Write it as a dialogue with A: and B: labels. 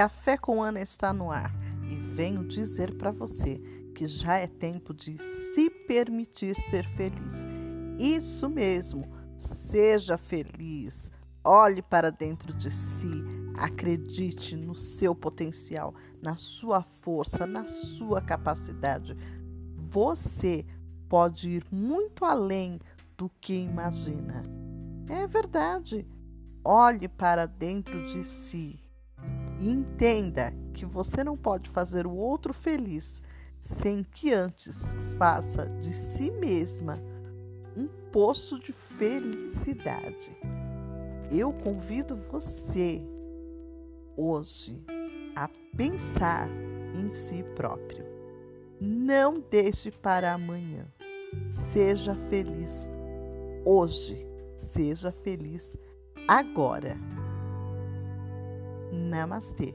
A: Café com Ana está no ar e venho dizer para você que já é tempo de se permitir ser feliz. Isso mesmo, seja feliz. Olhe para dentro de si, acredite no seu potencial, na sua força, na sua capacidade. Você pode ir muito além do que imagina. É verdade. Olhe para dentro de si e entenda que você não pode fazer o outro feliz sem que antes faça de si mesma um poço de felicidade. Eu convido você hoje a pensar em si próprio. Não deixe para amanhã. Seja feliz hoje. Seja feliz agora. Namastê.